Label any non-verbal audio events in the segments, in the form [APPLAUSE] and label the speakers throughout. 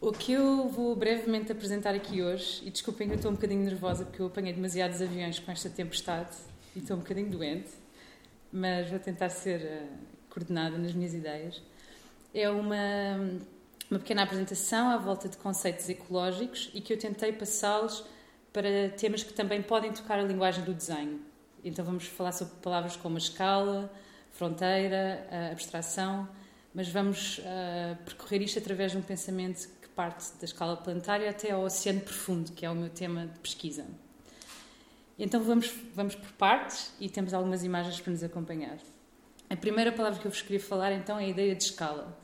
Speaker 1: O que eu vou brevemente apresentar aqui hoje, e desculpem que eu estou um bocadinho nervosa porque eu apanhei demasiados aviões com esta tempestade e estou um bocadinho doente, mas vou tentar ser uh, coordenada nas minhas ideias. É uma, uma pequena apresentação à volta de conceitos ecológicos e que eu tentei passá-los para temas que também podem tocar a linguagem do desenho. Então vamos falar sobre palavras como escala, fronteira, abstração, mas vamos uh, percorrer isto através de um pensamento parte da escala planetária até ao oceano profundo, que é o meu tema de pesquisa. Então vamos, vamos por partes e temos algumas imagens para nos acompanhar. A primeira palavra que eu vos queria falar então é a ideia de escala.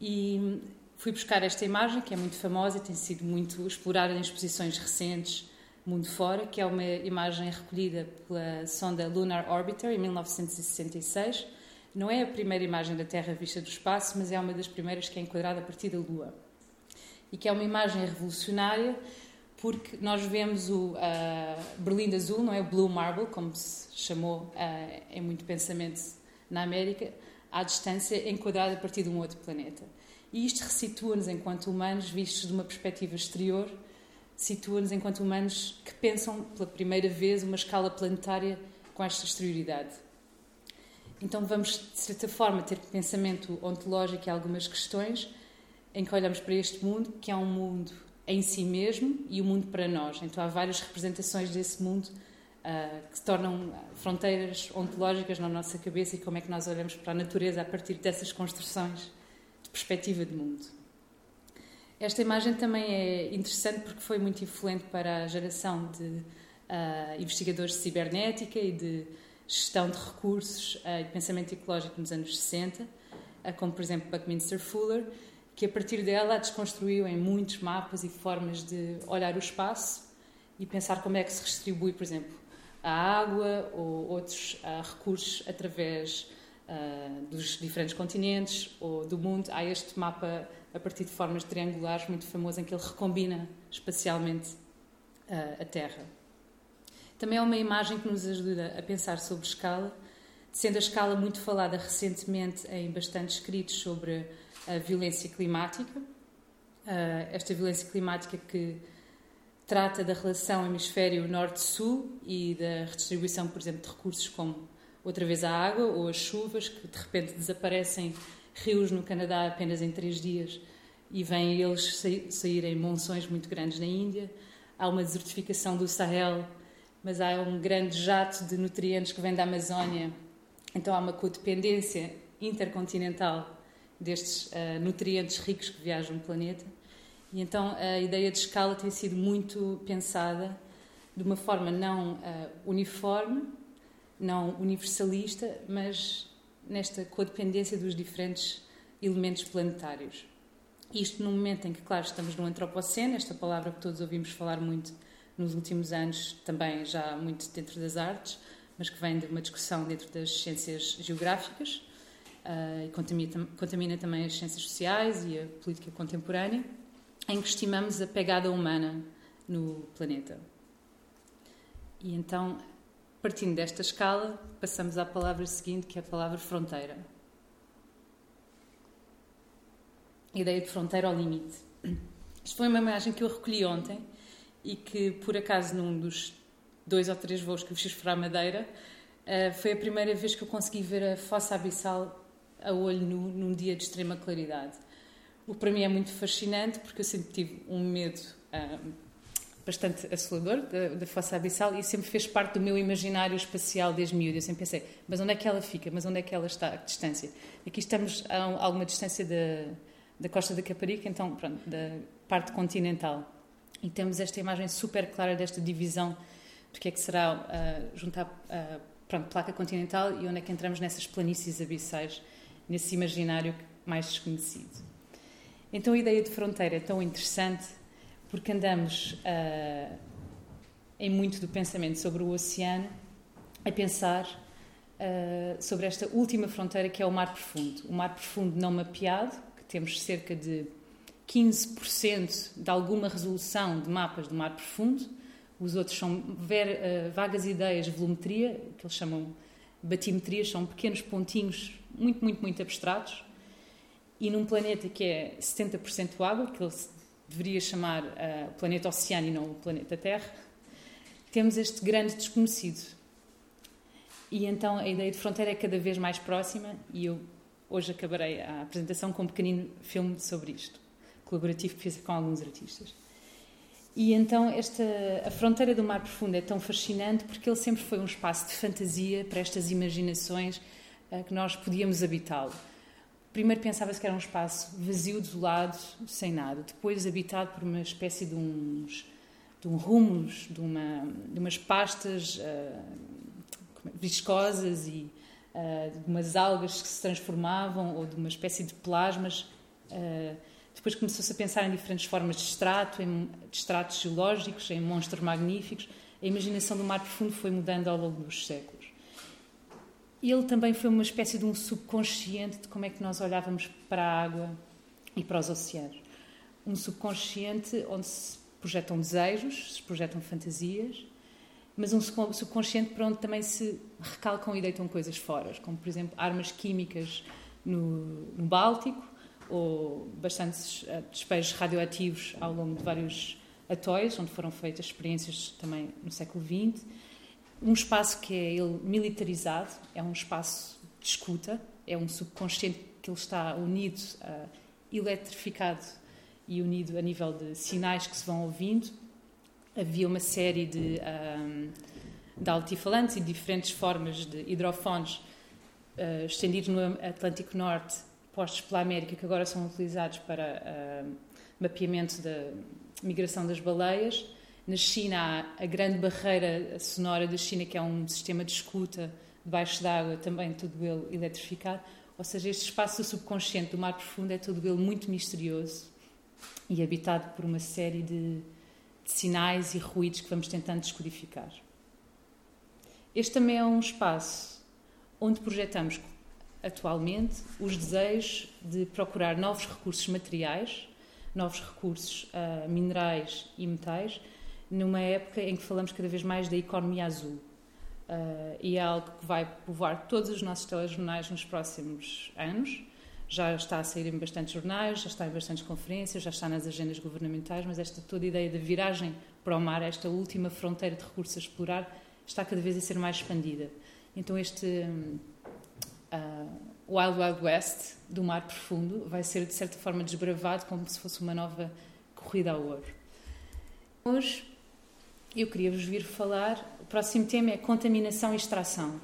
Speaker 1: E fui buscar esta imagem, que é muito famosa e tem sido muito explorada em exposições recentes, mundo fora, que é uma imagem recolhida pela sonda Lunar Orbiter em 1966. Não é a primeira imagem da Terra vista do espaço, mas é uma das primeiras que é enquadrada a partir da Lua e que é uma imagem revolucionária porque nós vemos o uh, Berlim Azul, não é? O Blue Marble, como se chamou uh, em muito pensamento na América, à distância, enquadrado a partir de um outro planeta. E isto ressitua-nos enquanto humanos, vistos de uma perspectiva exterior, situa-nos enquanto humanos que pensam pela primeira vez uma escala planetária com esta exterioridade. Então vamos, de certa forma, ter pensamento ontológico e algumas questões, em que olhamos para este mundo, que é um mundo em si mesmo e o um mundo para nós. Então há várias representações desse mundo uh, que se tornam fronteiras ontológicas na nossa cabeça e como é que nós olhamos para a natureza a partir dessas construções de perspectiva de mundo. Esta imagem também é interessante porque foi muito influente para a geração de uh, investigadores de cibernética e de gestão de recursos uh, e pensamento ecológico nos anos 60, como por exemplo Buckminster Fuller, que a partir dela a desconstruiu em muitos mapas e formas de olhar o espaço e pensar como é que se distribui, por exemplo, a água ou outros uh, recursos através uh, dos diferentes continentes ou do mundo. Há este mapa a partir de formas triangulares muito famoso em que ele recombina espacialmente uh, a Terra. Também é uma imagem que nos ajuda a pensar sobre escala, sendo a escala muito falada recentemente em bastantes escritos sobre a violência climática, esta violência climática que trata da relação hemisfério norte-sul e da redistribuição, por exemplo, de recursos como outra vez a água ou as chuvas, que de repente desaparecem rios no Canadá apenas em três dias e vêm eles saírem monções muito grandes na Índia. Há uma desertificação do Sahel, mas há um grande jato de nutrientes que vem da Amazónia. Então há uma codependência intercontinental destes uh, nutrientes ricos que viajam o planeta. E então a ideia de escala tem sido muito pensada de uma forma não uh, uniforme, não universalista, mas nesta codependência dos diferentes elementos planetários. Isto num momento em que, claro, estamos no antropoceno, esta palavra que todos ouvimos falar muito nos últimos anos, também já muito dentro das artes, mas que vem de uma discussão dentro das ciências geográficas uh, e contamina, contamina, também as ciências sociais e a política contemporânea, em que estimamos a pegada humana no planeta. E então, partindo desta escala, passamos à palavra seguinte, que é a palavra fronteira. A ideia de fronteira ao limite. Isto foi uma imagem que eu recolhi ontem e que, por acaso, num dos dois ou três voos que eu fiz para a Madeira, uh, foi a primeira vez que eu consegui ver a fossa abissal a olho nu num dia de extrema claridade. O que para mim é muito fascinante porque eu sempre tive um medo um, bastante assolador da, da fossa abissal e sempre fez parte do meu imaginário espacial desde miúdo. Eu sempre pensei, mas onde é que ela fica? Mas onde é que ela está? A distância? Aqui estamos a alguma distância da, da costa da Caparica, então, pronto, da parte continental. E temos esta imagem super clara desta divisão do que é que será uh, juntar uh, placa continental e onde é que entramos nessas planícies abissais nesse imaginário mais desconhecido. Então a ideia de fronteira é tão interessante porque andamos uh, em muito do pensamento sobre o oceano a pensar uh, sobre esta última fronteira que é o mar profundo. O mar profundo não mapeado, que temos cerca de 15% de alguma resolução de mapas do mar profundo, os outros são ver, uh, vagas ideias de volumetria, que eles chamam batimetrias, são pequenos pontinhos muito, muito, muito abstratos. e num planeta que é 70% água, que ele deveria chamar uh, planeta oceano e não o planeta Terra, temos este grande desconhecido. E então a ideia de fronteira é cada vez mais próxima e eu hoje acabarei a apresentação com um pequenino filme sobre isto, colaborativo que fiz com alguns artistas. E então esta a fronteira do mar profundo é tão fascinante porque ele sempre foi um espaço de fantasia para estas imaginações uh, que nós podíamos habitá-lo. Primeiro pensava-se que era um espaço vazio, desolado, sem nada. Depois habitado por uma espécie de uns de um rumos, de, uma, de umas pastas uh, viscosas e uh, de umas algas que se transformavam ou de uma espécie de plasmas. Depois começou-se a pensar em diferentes formas de extrato, em extratos geológicos, em monstros magníficos. A imaginação do mar profundo foi mudando ao longo dos séculos. Ele também foi uma espécie de um subconsciente de como é que nós olhávamos para a água e para os oceanos. Um subconsciente onde se projetam desejos, se projetam fantasias, mas um subconsciente para onde também se recalcam e deitam coisas fora, como por exemplo armas químicas no, no Báltico ou bastantes eh, despejos radioativos ao longo de vários atóis, onde foram feitas experiências também no século XX. Um espaço que é ele militarizado, é um espaço de escuta, é um subconsciente que ele está unido, uh, eletrificado e unido a nível de sinais que se vão ouvindo. Havia uma série de, um, de altifalantes e diferentes formas de hidrofones uh, estendidos no Atlântico Norte, postos pela América, que agora são utilizados para uh, mapeamento da migração das baleias. Na China há a grande barreira sonora da China, que é um sistema de escuta debaixo d'água, também tudo ele eletrificado. Ou seja, este espaço subconsciente do mar profundo é tudo ele muito misterioso e habitado por uma série de, de sinais e ruídos que vamos tentando descodificar. Este também é um espaço onde projetamos atualmente os desejos de procurar novos recursos materiais, novos recursos uh, minerais e metais, numa época em que falamos cada vez mais da economia azul. Uh, e é algo que vai povoar todos os nossos telejornais nos próximos anos já está a sair em bastantes jornais, já está em bastantes conferências, já está nas agendas governamentais, mas esta toda a ideia da viragem para o mar, esta última fronteira de recursos a explorar, está cada vez a ser mais expandida. Então este uh, Wild Wild West do mar profundo vai ser de certa forma desbravado como se fosse uma nova corrida ao ouro. Hoje eu queria vos vir falar, o próximo tema é contaminação e extração.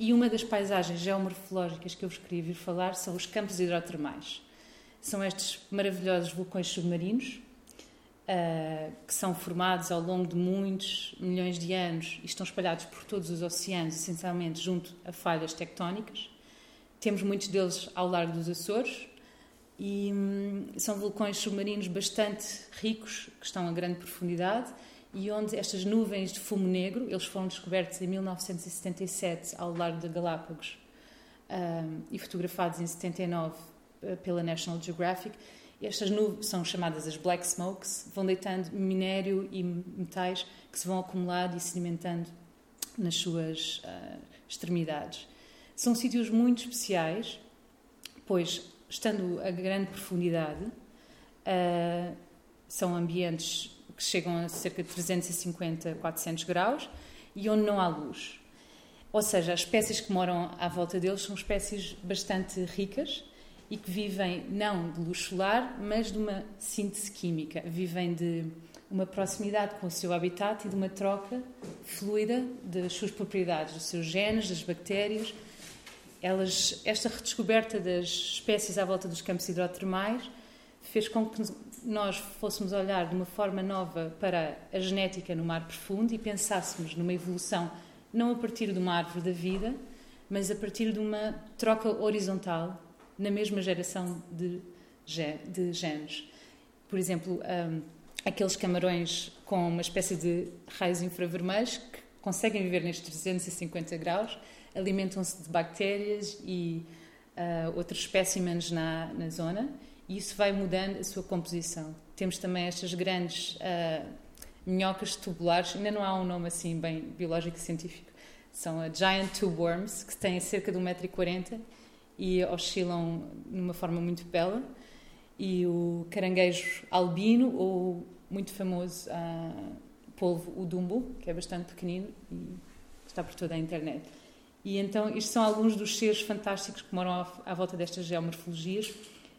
Speaker 1: E uma das paisagens geomorfológicas que eu vos queria vir falar são os campos hidrotermais. São estes maravilhosos vulcões submarinos uh, que são formados ao longo de muitos milhões de anos e estão espalhados por todos os oceanos, essencialmente junto a falhas tectónicas. Temos muitos deles ao largo dos Açores e hum, são vulcões submarinos bastante ricos, que estão a grande profundidade e onde estas nuvens de fumo negro, eles foram descobertos em 1977 ao largo de Galápagos um, e fotografados em 79 uh, pela National Geographic. Estas nuvens são chamadas as black smokes, vão deitando minério e metais que se vão acumulando e sedimentando nas suas uh, extremidades. São sítios muito especiais, pois, estando a grande profundidade, uh, são ambientes que chegam a cerca de 350, 400 graus e onde não há luz. Ou seja, as espécies que moram à volta deles são espécies bastante ricas e que vivem não de luz solar, mas de uma síntese química. Vivem de uma proximidade com o seu habitat e de uma troca fluida das suas propriedades, dos seus genes, das bactérias. Elas, esta redescoberta das espécies à volta dos campos hidrotermais fez com que nós fôssemos olhar de uma forma nova para a genética no mar profundo e pensássemos numa evolução não a partir de uma árvore da vida, mas a partir de uma troca horizontal na mesma geração de, de genes. Por exemplo, um, aqueles camarões com uma espécie de raios infravermelhos que conseguem viver nestes 350 graus, alimentam-se de bactérias e uh, outros espécimens na, na zona e isso vai mudando a sua composição. Temos também estas grandes uh, minhocas tubulares, ainda não há um nome assim bem biológico e científico, são a Giant Tube Worms, que têm cerca de 1,40m e oscilam de uma forma muito bela. E o caranguejo albino, ou muito famoso uh, polvo, o dumbo, que é bastante pequenino e está por toda a internet. E então, estes são alguns dos seres fantásticos que moram à, à volta destas geomorfologias,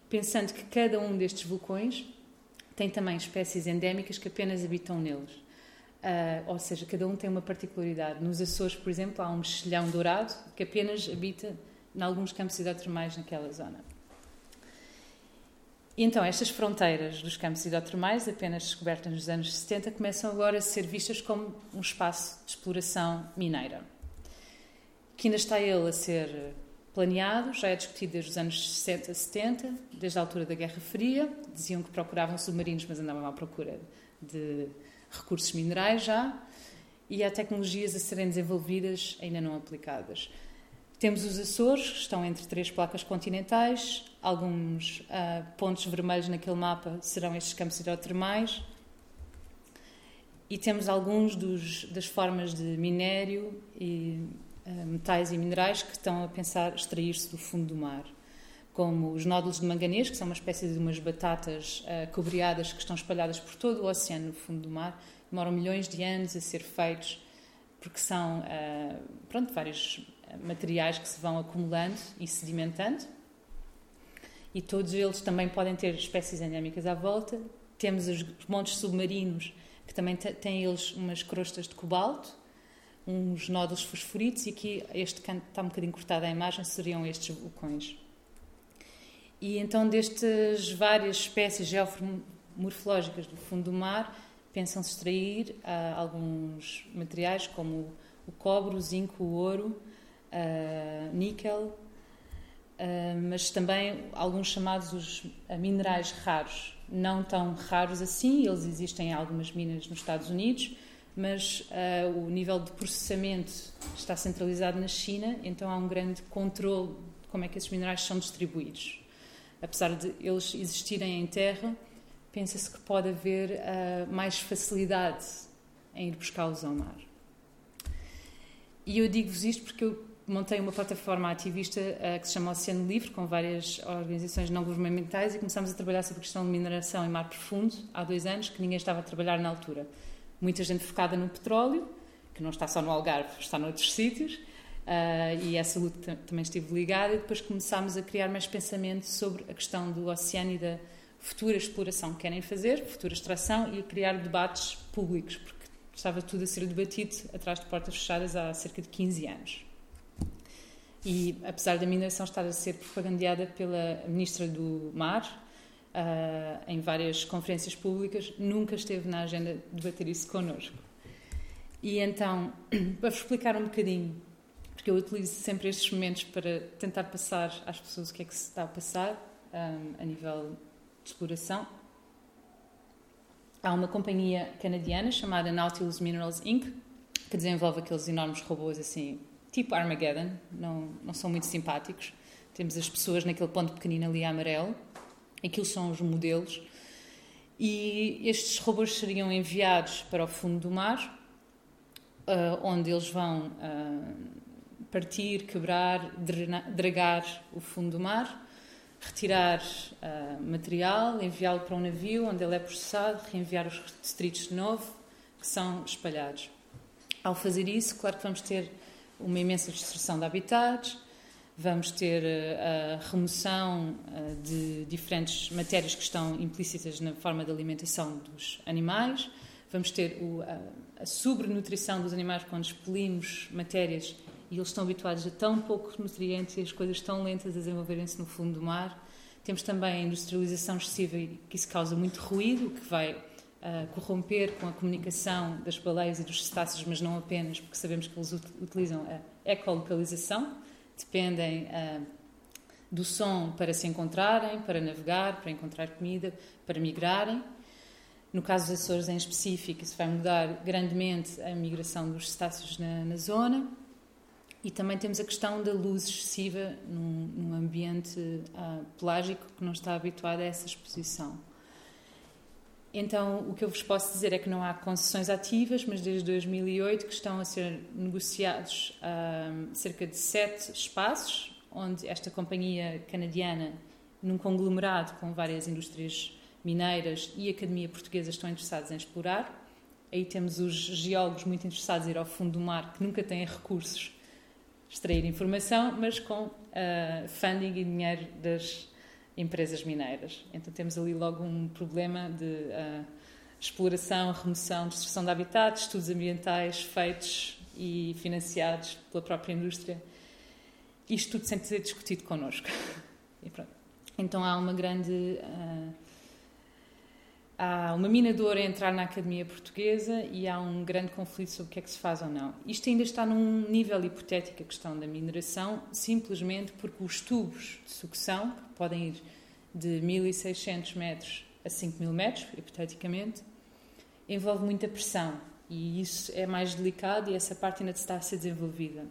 Speaker 1: pensando que cada um destes vulcões tem também espécies endémicas que apenas habitam neles. Uh, ou seja, cada um tem uma particularidade. Nos Açores, por exemplo, há um mexilhão dourado que apenas habita em alguns campos hidrotermais naquela zona. Então, estas fronteiras dos campos hidrotermais, apenas descobertas nos anos 70, começam agora a ser vistas como um espaço de exploração mineira. Que ainda está ele a ser planeado, já é discutido desde os anos 60, 70, desde a altura da Guerra Fria. Diziam que procuravam submarinos, mas andavam à procura de recursos minerais já. E há tecnologias a serem desenvolvidas ainda não aplicadas. Temos os Açores, que estão entre três placas continentais. Alguns uh, pontos vermelhos naquele mapa serão estes campos hidrotermais. E temos alguns dos, das formas de minério e uh, metais e minerais que estão a pensar extrair-se do fundo do mar, como os nódulos de manganês, que são uma espécie de umas batatas uh, cobreadas que estão espalhadas por todo o oceano no fundo do mar. Demoram milhões de anos a ser feitos, porque são, pronto, vários materiais que se vão acumulando e sedimentando. E todos eles também podem ter espécies endémicas à volta. Temos os montes submarinos, que também têm eles umas crostas de cobalto, uns nódulos fosforitos, e aqui este canto está um bocadinho cortado à imagem, seriam estes vulcões. E então, destas várias espécies geomorfológicas do fundo do mar, pensam-se extrair uh, alguns materiais como o cobre, o zinco, o ouro, uh, níquel, uh, mas também alguns chamados os minerais raros, não tão raros assim, eles existem em algumas minas nos Estados Unidos, mas uh, o nível de processamento está centralizado na China, então há um grande controle de como é que esses minerais são distribuídos. Apesar de eles existirem em terra, pensa-se que pode haver uh, mais facilidade em ir buscá-los ao mar. E eu digo-vos isto porque eu montei uma plataforma ativista uh, que se chama Oceano Livre, com várias organizações não governamentais, e começamos a trabalhar sobre a questão de mineração em mar profundo há dois anos, que ninguém estava a trabalhar na altura. Muita gente focada no petróleo, que não está só no Algarve, está noutros sítios, uh, e essa luta também esteve ligada, e depois começámos a criar mais pensamento sobre a questão do oceano e da futura exploração que querem fazer, futura extração, e a criar debates públicos, porque estava tudo a ser debatido atrás de portas fechadas há cerca de 15 anos. E apesar da mineração estar a ser propagandeada pela Ministra do Mar uh, em várias conferências públicas, nunca esteve na agenda de debater isso connosco. E então, [CLEARS THROAT] para vos explicar um bocadinho, porque eu utilizo sempre estes momentos para tentar passar às pessoas o que é que se está a passar um, ah, a nível de exploração. Há uma companhia canadiana chamada Nautilus Minerals Inc., que desenvolve aqueles enormes robôs assim tipo Armageddon, não, não são muito simpáticos. Temos as pessoas naquele ponto pequenino ali amarelo, aquilo são os modelos, e estes robôs seriam enviados para o fundo do mar, uh, onde eles vão uh, partir, quebrar, dragar o fundo do mar, retirar uh, material, enviá-lo para um navio onde ele é processado, reenviar os detritos de novo, que são espalhados. Ao fazer isso, claro que vamos ter uma imensa destruição de habitats, vamos ter eh, a remoção eh, de diferentes matérias que estão implícitas na forma de alimentação dos animais, vamos ter a, sobrenutrição dos animais quando expelimos matérias e eles estão habituados a tão poucos nutrientes e as coisas tão lentas a desenvolverem-se no fundo do mar. Temos também a industrialização excessiva que isso causa muito ruído, que vai uh, corromper com a comunicação das baleias e dos cetáceos, mas não apenas, porque sabemos que eles utilizam a ecolocalização, dependem uh, do som para se encontrarem, para navegar, para encontrar comida, para migrarem. No caso dos Açores em específico, isso vai mudar grandemente a migração dos cetáceos na, na zona. E também temos a questão da luz excessiva num, num ambiente uh, pelágico que não está habituado a essa exposição. Então, o que eu vos posso dizer é que não há concessões ativas, mas desde 2008 que estão a ser negociados um, cerca de sete espaços onde esta companhia canadiana, num conglomerado com várias indústrias mineiras e Academia Portuguesa estão interessados em explorar. Aí temos os geólogos muito interessados em ir ao fundo do mar, que nunca têm recursos, extrair informação, mas com uh, funding e dinheiro das empresas mineiras. Então temos ali logo um problema de uh, exploração, remoção, destruição de habitat, estudos ambientais feitos e financiados pela própria indústria. Isto tudo sem ser discutido connosco. [LAUGHS] Então há uma grande. Uh, há uma mina de ouro a entrar na Academia Portuguesa e há um grande conflito sobre o que é que se faz ou não. Isto ainda está num nível hipotético, a questão da mineração, simplesmente porque os tubos de sucção, que podem ir de 1.600 metros a 5.000 metros, hipoteticamente, envolve muita pressão e isso é mais delicado e essa parte ainda está a ser desenvolvida.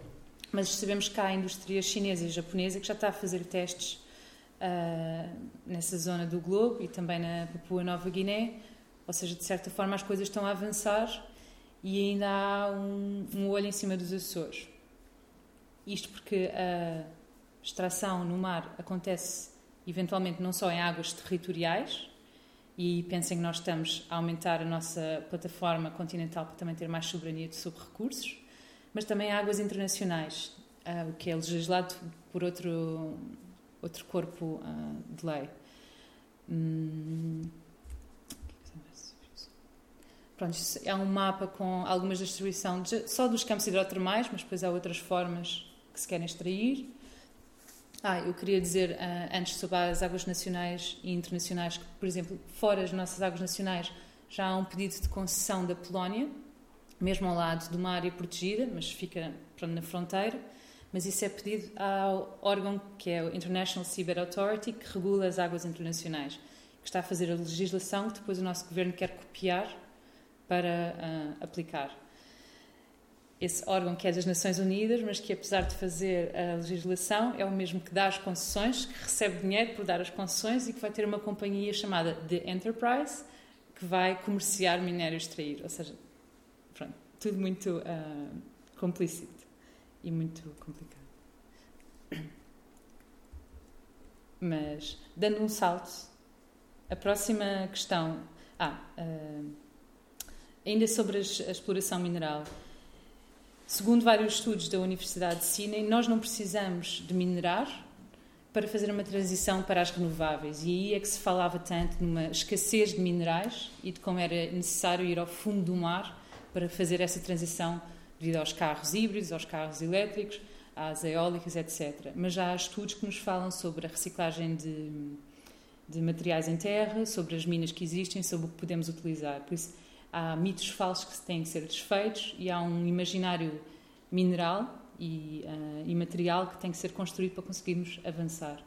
Speaker 1: Mas sabemos que há a indústria chinesa e japonesa que já está a fazer testes uh, nessa zona do globo e também na Papua Nova Guiné, ou seja, de certa forma as coisas estão a avançar e ainda há um, um olho em cima dos Açores. Isto porque a extração no mar acontece eventualmente não só em águas territoriais, e pensem que nós estamos a aumentar a nossa plataforma continental para também ter mais soberania sobre recursos, mas também águas internacionais, uh, o que é legislado por outro, outro corpo uh, de lei. Hum. Pronto, é um mapa com algumas distribuição de, só dos campos hidrotermais, mas depois há outras formas que se querem extrair. Ah, eu queria dizer uh, antes sobre as águas nacionais e internacionais, que, por exemplo, fora das nossas águas nacionais já há um pedido de concessão da Polónia, mesmo ao lado de uma área protegida, mas fica pronto, na fronteira. Mas isso é pedido ao órgão que é o International Seabed Authority, que regula as águas internacionais, que está a fazer a legislação que depois o nosso governo quer copiar para uh, aplicar. Esse órgão que é das Nações Unidas, mas que apesar de fazer a legislação é o mesmo que dá as concessões, que recebe dinheiro por dar as concessões e que vai ter uma companhia chamada The Enterprise que vai comerciar minério extraído, ou seja, pronto, tudo muito uh, complícito e muito complicado. Mas dando um salto, a próxima questão, ah, uh, ainda sobre a exploração mineral. Segundo vários estudos da Universidade de Sydney, nós não precisamos de minerar para fazer uma transição para as renováveis. E aí é que se falava tanto numa escassez de minerais e de como era necessário ir ao fundo do mar para fazer essa transição devido aos carros híbridos, aos carros elétricos, às eólicas, etc. Mas já há estudos que nos falam sobre a reciclagem de, de materiais em terra, sobre as minas que existem, sobre o que podemos utilizar. Por isso, há mitos falsos que têm que ser desfeitos e há um imaginário mineral e uh, material que tem que ser construído para conseguirmos avançar.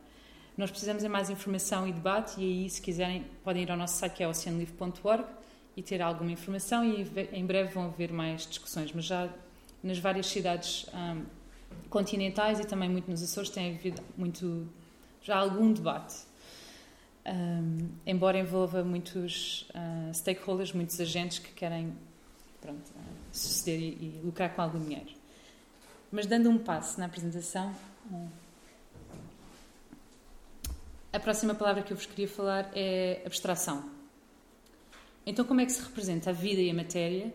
Speaker 1: Nós precisamos de mais informação e debate e aí, se quiserem, podem ir ao nosso site que é oceanlive.org e ter alguma informação e em breve vão haver mais discussões, mas já nas várias cidades um, ah, continentais e também muito nos Açores tem havido muito já algum debate um, embora envolva muitos uh, stakeholders, muitos agentes que querem pronto, uh, suceder e, e, lucrar com algum dinheiro. Mas dando um passo na apresentação, a próxima palavra que eu vos queria falar é abstração. Então, como é que se representa a vida e a matéria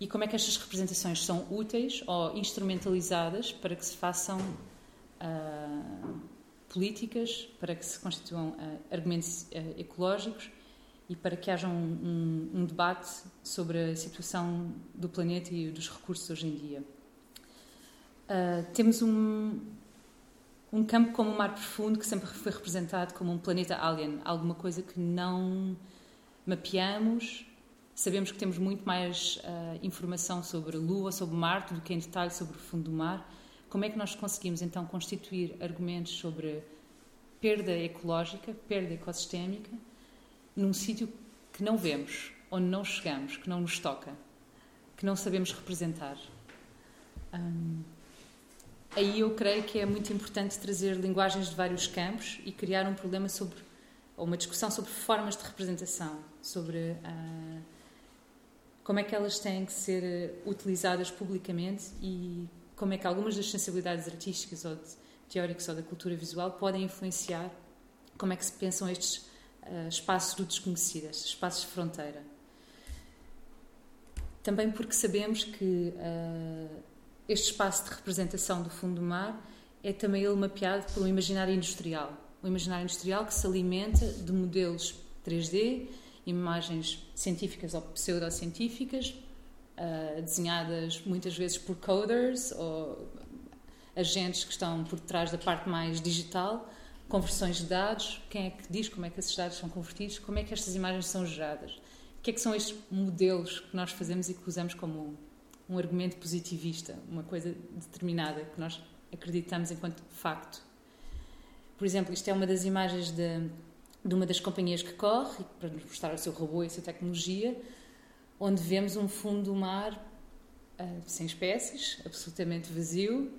Speaker 1: e como é que estas representações são úteis ou instrumentalizadas para que se façam uh, políticas para que se constituam uh, argumentos uh, ecológicos e para que haja um, um, um, debate sobre a situação do planeta e dos recursos hoje em dia. Temos um, um campo como o mar profundo que sempre foi representado como um planeta alien, alguma coisa que não mapeamos. Sabemos que temos muito mais informação sobre a Lua, sobre Marte, do que em detalhe sobre o fundo do mar como é que nós conseguimos então constituir argumentos sobre perda ecológica, perda ecosistémica, num sítio que não vemos, onde não chegamos, que não nos toca, que não sabemos representar? Hum, aí eu creio que é muito importante trazer linguagens de vários campos e criar um problema sobre, ou uma discussão sobre formas de representação, sobre uh, como é que elas têm que ser utilizadas publicamente e como é que algumas das sensibilidades artísticas ou de teóricos ou da cultura visual podem influenciar como é que se pensam estes uh, espaços do desconhecido, estes espaços de fronteira. Também porque sabemos que uh, este espaço de representação do fundo do mar é também ele mapeado um imaginário industrial. Um imaginário industrial que se alimenta de modelos 3D, imagens científicas ou pseudocientíficas, uh, desenhadas muitas vezes por coders ou agentes que estão por trás da parte mais digital, conversões de dados, quem é que diz como é que esses dados são convertidos, como é que estas imagens são geradas. O que é que são estes modelos que nós fazemos e que usamos como um argumento positivista, uma coisa determinada que nós acreditamos enquanto facto. Por exemplo, isto é uma das imagens de, de uma das companhias que corre, para nos mostrar o seu robô e a sua tecnologia, onde vemos um fundo do mar uh, sem espécies, absolutamente vazio,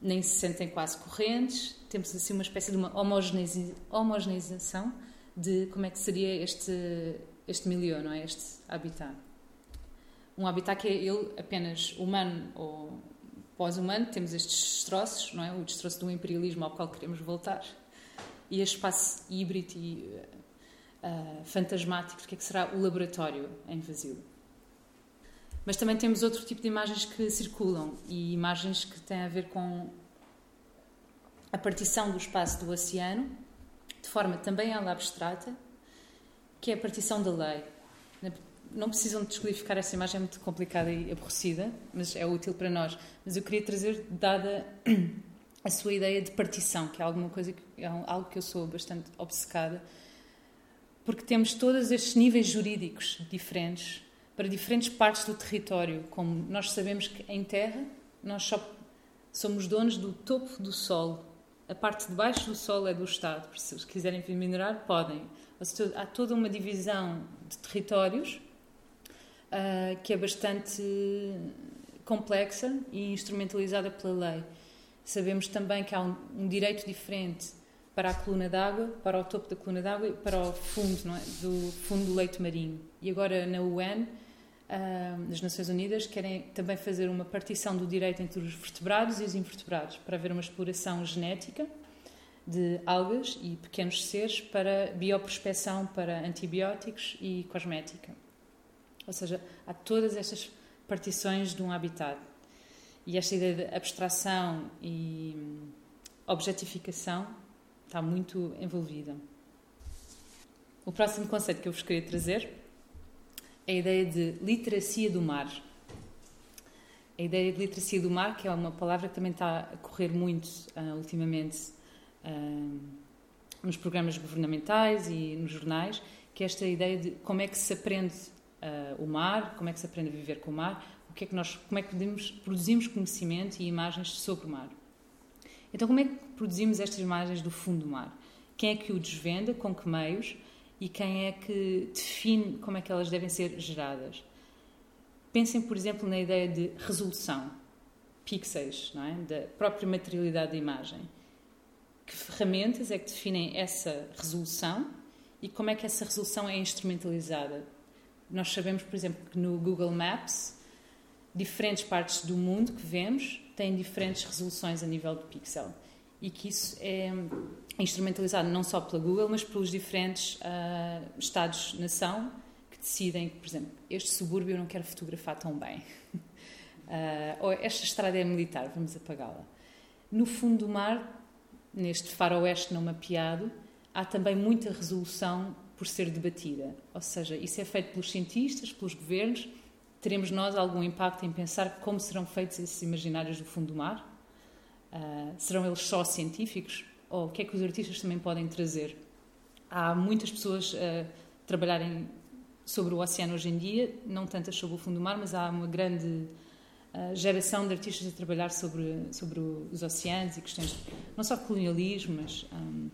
Speaker 1: nem se sentem quase correntes, temos assim uma espécie de uma homogeneização de como é que seria este, este milieu, não é? Este habitat. Um habitat que é ele apenas humano ou pós-humano, temos estes destroços, não é? O destroço do imperialismo ao qual queremos voltar e este espaço híbrido e uh, fantasmático, que é que será o laboratório em vazio. Mas também temos outro tipo de imagens que circulam e imagens que têm a ver com a partição do espaço do oceano, de forma também ela abstrata, que é a partição da lei. Não precisam de descodificar essa imagem, é muito complicada e aborrecida, mas é útil para nós. Mas eu queria trazer, dada a sua ideia de partição, que é alguma coisa que, é algo que eu sou bastante obcecada, porque temos todos estes níveis jurídicos diferentes para diferentes partes do território, como nós sabemos que em terra nós só somos donos do topo do solo. A parte de baixo do solo é do Estado. Se quiserem minerar, podem. Há toda uma divisão de territórios uh, que é bastante complexa e instrumentalizada pela lei. Sabemos também que há um, um direito diferente para a coluna d'água, para o topo da coluna d'água e para o fundo, é? do fundo do leito marinho. E agora na UN das Nações Unidas querem também fazer uma partição do direito entre os vertebrados e os invertebrados, para haver uma exploração genética de algas e pequenos seres para bioprospecção, para antibióticos e cosmética. Ou seja, há todas estas partições de um habitat. E esta ideia de abstração e objetificação está muito envolvida. O próximo conceito que eu vos queria trazer a ideia de literacia do mar. A ideia de literacia do mar, que é uma palavra que também está a correr muito uh, ultimamente uh, nos programas governamentais e nos jornais, que é esta ideia de como é que se aprende uh, o mar, como é que se aprende a viver com o mar, que é que nós, como é que podemos, produzimos conhecimento e imagens sobre o mar. Então, como é que produzimos estas imagens do fundo do mar? Quem é que o desvenda? Com que meios? e quem é que define como é que elas devem ser geradas. Pensem, por exemplo, na ideia de resolução, pixels, não é? da própria materialidade da imagem. Que ferramentas é que definem essa resolução e como é que essa resolução é instrumentalizada? Nós sabemos, por exemplo, que no Google Maps, diferentes partes do mundo que vemos têm diferentes resoluções a nível de pixel e que isso é instrumentalizado não só pela Google, mas pelos diferentes uh, Estados-nação que decidem por exemplo, este subúrbio eu não quero fotografar tão bem. Uh, [LAUGHS] ou esta estrada é militar, vamos apagá-la. No fundo do mar, neste faroeste não mapeado, há também muita resolução por ser debatida. Ou seja, isso é feito pelos cientistas, pelos governos. Teremos nós algum impacto em pensar como serão feitos esses imaginários do fundo do mar? Uh, serão eles só científicos? Ou o que é que os artistas também podem trazer? Há muitas pessoas a trabalharem sobre o oceano hoje em dia, não tantas sobre o fundo do mar, mas há uma grande uh, geração de artistas a trabalhar sobre, sobre os oceanos e questões, não só colonialismo, mas um,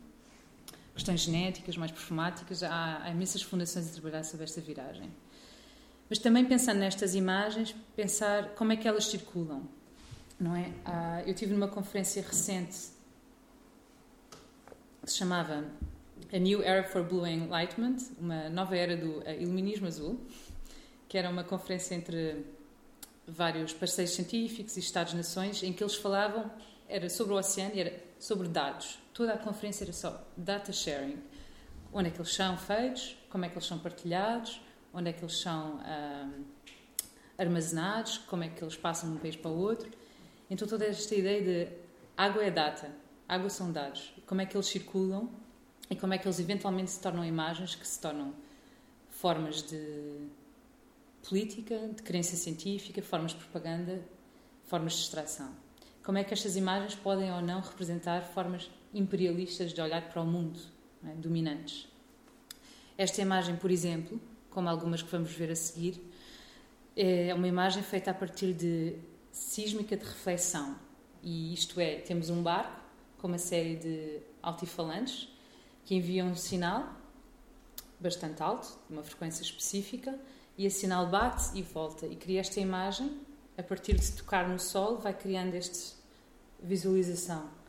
Speaker 1: questões genéticas, mais perfumáticas. Há, há imensas fundações a trabalhar sobre esta viragem. Mas também pensando nestas imagens, pensar como é que elas circulam não é? Ah, eu tive numa conferência recente que se chamava A New Era for Blue Enlightenment, uma nova era do iluminismo azul, que era uma conferência entre vários parceiros científicos e Estados-nações em que eles falavam era sobre o oceano e era sobre dados. Toda a conferência era só data sharing. Onde é que eles são feitos, como é que eles são partilhados, onde é que eles são armazenados, como é que eles passam de um país para o outro. Então toda esta ideia de água é data, água são dados, como é que eles circulam e como é que eles eventualmente se tornam imagens que se tornam formas de política, de crença científica, formas de propaganda, formas de distração. Como é que estas imagens podem ou não representar formas imperialistas de olhar para o mundo, é? dominantes? Esta imagem, por exemplo, como algumas que vamos ver a seguir, é uma imagem feita a partir de sísmica de reflexão. E isto é, temos um barco com uma série de altifalantes que enviam um sinal bastante alto, de uma frequência específica, e esse sinal bate e volta. E cria esta imagem, a partir de tocar no sol, vai criando esta visualização.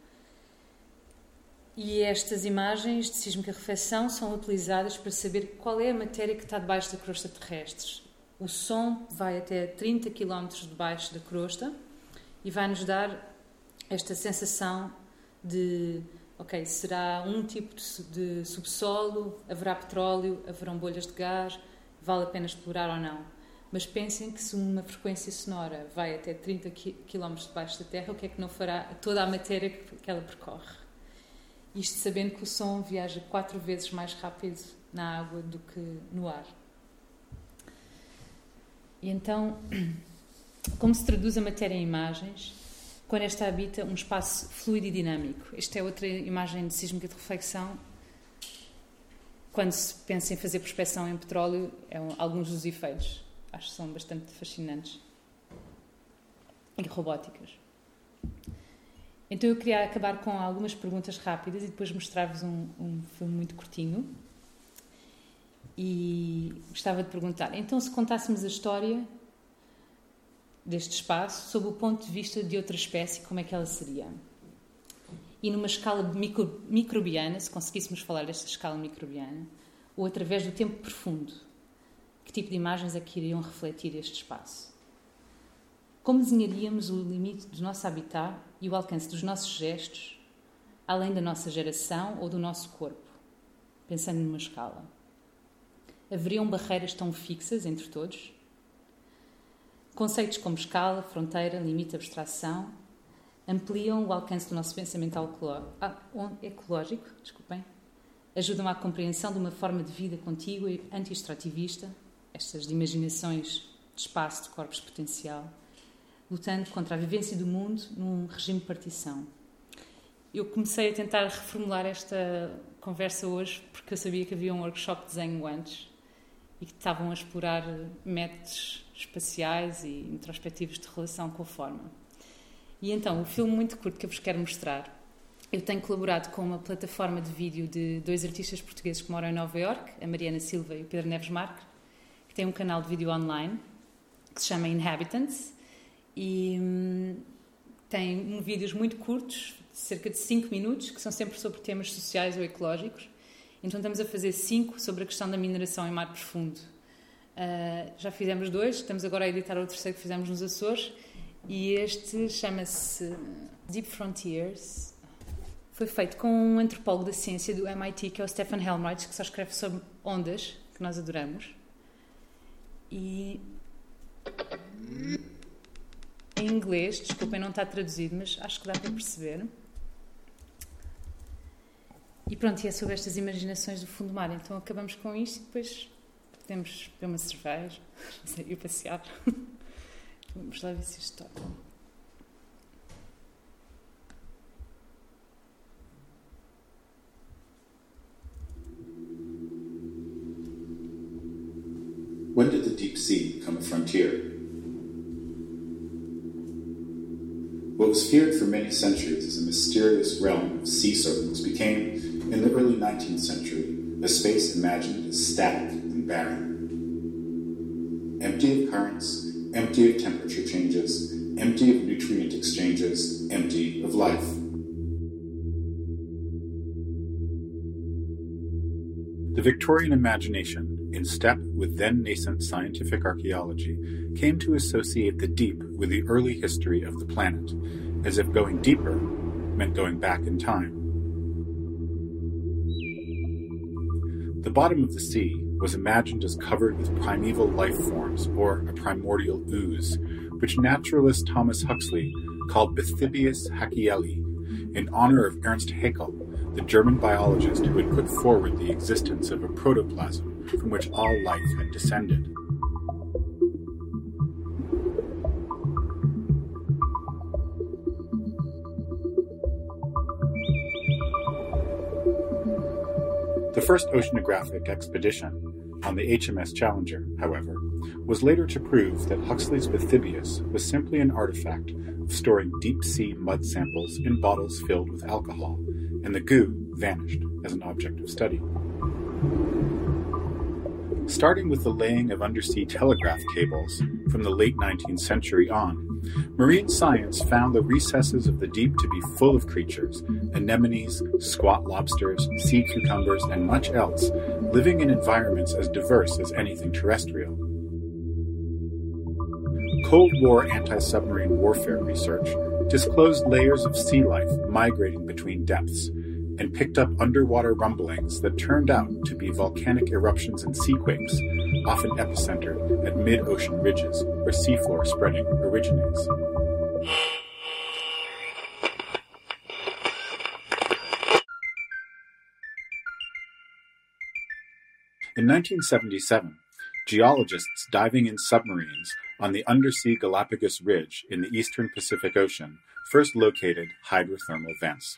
Speaker 1: E estas imagens de sísmica reflexão são utilizadas para saber qual é a matéria que está debaixo da crosta terrestre. O som vai até 30 km debaixo da crosta e vai nos dar esta sensação de, ok, será um tipo de subsolo, haverá petróleo, haverão bolhas de gás, vale a pena explorar ou não. Mas pensem que se uma frequência sonora vai até 30 km debaixo da Terra, o que é que não fará toda a matéria que ela percorre? Isto sabendo que o som viaja quatro vezes mais rápido na água do que no ar. E então, [CLEARS THROAT] como se traduz a matéria em imagens? Quando esta habita um espaço fluido e dinâmico. Esta é outra imagem de sísmica de reflexão quando se pensa em fazer prospecção em petróleo, é um, alguns dos efeitos acho que são bastante fascinantes e robóticas. Então eu queria acabar com algumas perguntas rápidas e depois mostrar-vos um, um filme muito curtinho. E gostava de perguntar: então, se contássemos a história deste espaço sob o ponto de vista de outra espécie, como é que ela seria? e numa escala micro, microbiana, se conseguíssemos falar desta escala microbiana, ou através do tempo profundo, que tipo de imagens é que iriam refletir este espaço? Como desenharíamos o limite do nosso habitat e o alcance dos nossos gestos, além da nossa geração ou do nosso corpo, pensando numa escala? Haveriam barreiras tão fixas entre todos? Conceitos como escala, fronteira, limite, abstração ampliam o alcance do nosso pensamento ah, ecológico, desculpem, ajudam à compreensão de uma forma de vida contígua e anti-extrativista, estas imaginações de espaço de corpos potencial, lutando contra a vivência do mundo num regime de partição. Eu comecei a tentar reformular esta conversa hoje porque eu sabia que havia um workshop de desenho antes e que estavam a explorar métodos espaciais e introspectivos de relação com a forma. E então, o filme muito curto que eu vos quero mostrar, eu tenho colaborado com uma plataforma de vídeo de dois artistas portugueses que moram em Nova York, a Mariana Silva e o Pedro Neves Marques, que tem um canal de vídeo online que se chama Inhabitants e hum, tem vídeos muito curtos, cerca de 5 minutos, que são sempre sobre temas sociais ou ecológicos. Então estamos a fazer cinco sobre a questão da mineração em mar profundo. Uh, já fizemos dois, estamos agora a editar o terceiro que fizemos nos Açores e este chama-se Deep Frontiers. Foi feito com um antropólogo da ciência do MIT, que é o Stefan Helmreich, que só escreve sobre ondas, que nós adoramos. E. Em inglês, desculpem, não está traduzido, mas acho que dá para perceber. E pronto, e é sobre estas imaginações do fundo do mar. Então acabamos com isto e depois podemos beber uma cerveja, [LAUGHS] ir passear. [LAUGHS] Vamos lá ver se está.
Speaker 2: When did the deep sea become a frontier? What was feared for many centuries as a mysterious realm of sea serpents became, in the early 19th century, a space imagined as static and barren. Empty of currents, empty of temperature changes, empty of nutrient exchanges, empty of life. The Victorian imagination, in step with then nascent scientific archaeology, came to associate the deep with the early history of the planet, as if going deeper meant going back in time. The bottom of the sea was imagined as covered with primeval life forms, or a primordial ooze, which naturalist Thomas Huxley called Bathybius haeckelii, in honor of Ernst Haeckel, the German biologist who had put forward the existence of a protoplasm from which all life had descended. The first oceanographic expedition on the HMS Challenger, however, was later to prove that Huxley's Bathybius was simply an artifact of storing deep sea mud samples in bottles filled with alcohol, and the goo vanished as an object of study. Starting with the laying of undersea telegraph cables from the late 19th century on, marine science found the recesses of the deep to be full of creatures anemones, squat lobsters, sea cucumbers, and much else, living in environments as diverse as anything terrestrial. Cold War anti submarine warfare research disclosed layers of sea life migrating between depths and picked up underwater rumblings that turned out to be volcanic eruptions and seaquakes, often epicentered at mid ocean ridges where seafloor spreading originates. In 1977, geologists diving in submarines on the undersea Galapagos Ridge in the eastern Pacific Ocean first located hydrothermal vents.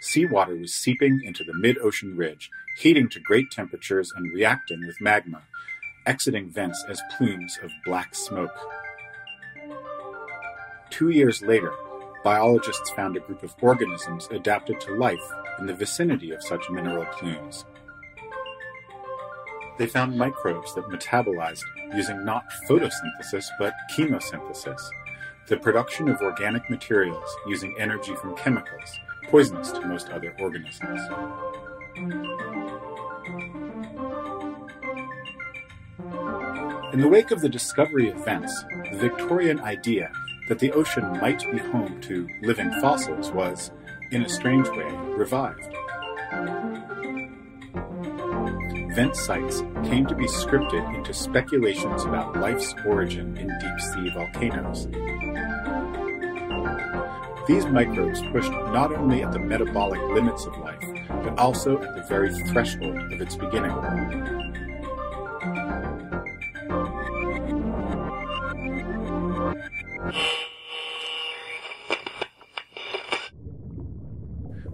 Speaker 2: Seawater was seeping into the mid ocean ridge, heating to great temperatures and reacting with magma, exiting vents as plumes of black smoke. Two years later, biologists found a group of organisms adapted to life in the vicinity of such mineral plumes. They found microbes that metabolized using not photosynthesis but chemosynthesis, the production of organic materials using energy from chemicals, poisonous to most other organisms. In the wake of the discovery of vents, the Victorian idea that the ocean might be home to living fossils was, in a strange way, revived. Vent sites came to be scripted into speculations about life's origin in deep sea volcanoes. These microbes pushed not only at the metabolic limits of life, but also at the very threshold of its beginning.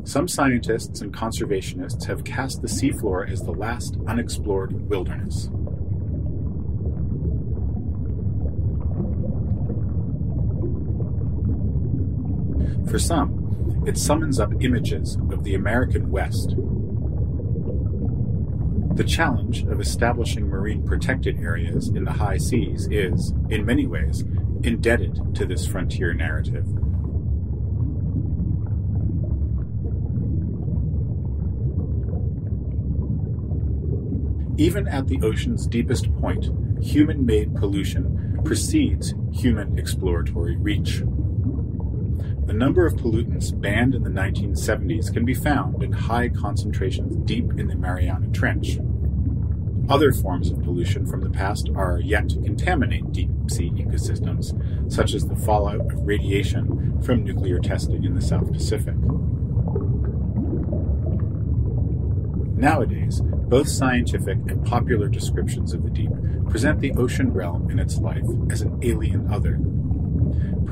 Speaker 2: Some scientists and conservationists have cast the seafloor as the last unexplored wilderness. For some, it summons up images of the American West. The challenge of establishing marine protected areas in the high seas is, in many ways, indebted to this frontier narrative. Even at the ocean's deepest point, human made pollution precedes human exploratory reach. The number of pollutants banned in the 1970s can be found in high concentrations deep in the Mariana Trench. Other forms of pollution from the past are yet to contaminate deep sea ecosystems, such as the fallout of radiation from nuclear testing in the South Pacific. Nowadays, both scientific and popular descriptions of the deep present the ocean realm and its life as an alien other.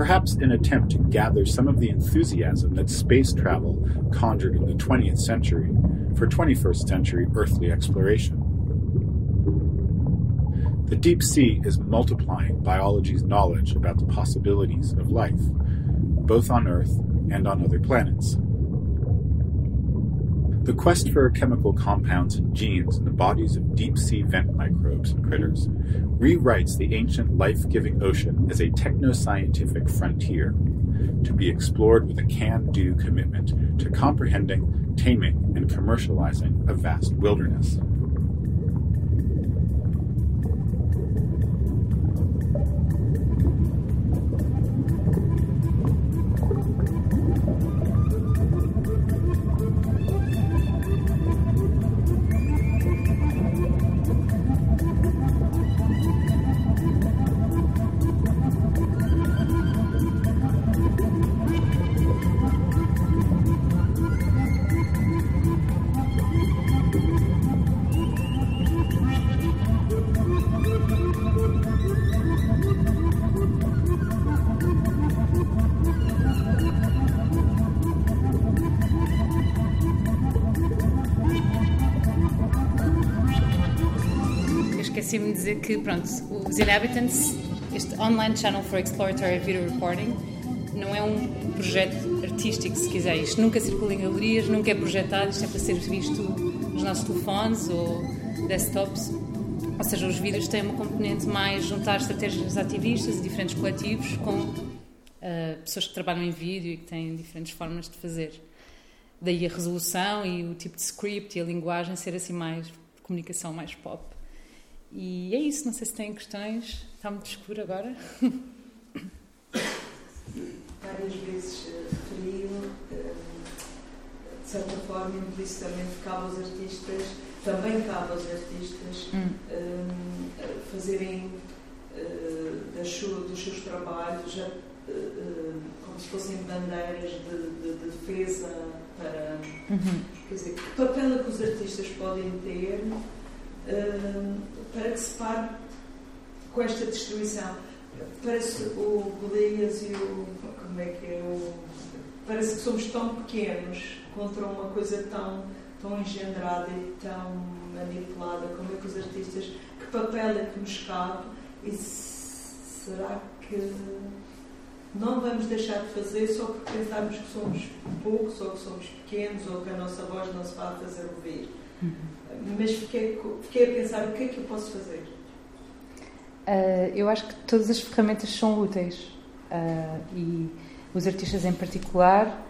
Speaker 2: Perhaps an attempt to gather some of the enthusiasm that space travel conjured in the 20th century for 21st century earthly exploration. The deep sea is multiplying biology's knowledge about the possibilities of life, both on Earth and on other planets. The quest for chemical compounds and genes in the bodies of deep sea vent microbes and critters rewrites the ancient life giving ocean as a techno scientific frontier to be explored with a can do commitment to comprehending, taming, and commercializing a vast wilderness.
Speaker 1: Dizer que, pronto, os Inhabitants, este Online Channel for Exploratory Video Reporting, não é um projeto artístico, se quiser. Isto nunca circula em galerias, nunca é projetado, isto é para ser visto nos nossos telefones ou desktops. Ou seja, os vídeos têm uma componente mais juntar estratégias ativistas e diferentes coletivos com uh, pessoas que trabalham em vídeo e que têm diferentes formas de fazer. Daí a resolução e o tipo de script e a linguagem ser assim mais comunicação mais pop. E é isso, não sei se têm questões. Está muito escuro agora.
Speaker 3: Várias vezes uh, referiu, uh, de certa forma, implicitamente cabe aos artistas, também cabe aos artistas, hum. uh, fazerem das, dos seus trabalhos como se fossem bandeiras de, de, de defesa para. Uhum. Quer dizer, que papel é que os artistas podem ter para que se pare com esta destruição? Parece o Golias e o. Como é que é o. Parece que somos tão pequenos contra uma coisa tão, tão engendrada e tão manipulada. Como é que os artistas. Que papel é que nos cabe? E será que não vamos deixar de fazer só porque pensamos que somos poucos ou que somos pequenos ou que a nossa voz não se vai fazer ouvir? Uhum. Mas fiquei, fiquei a pensar o que é que eu posso fazer?
Speaker 1: Uh, eu acho que todas as ferramentas são úteis uh, e os artistas em particular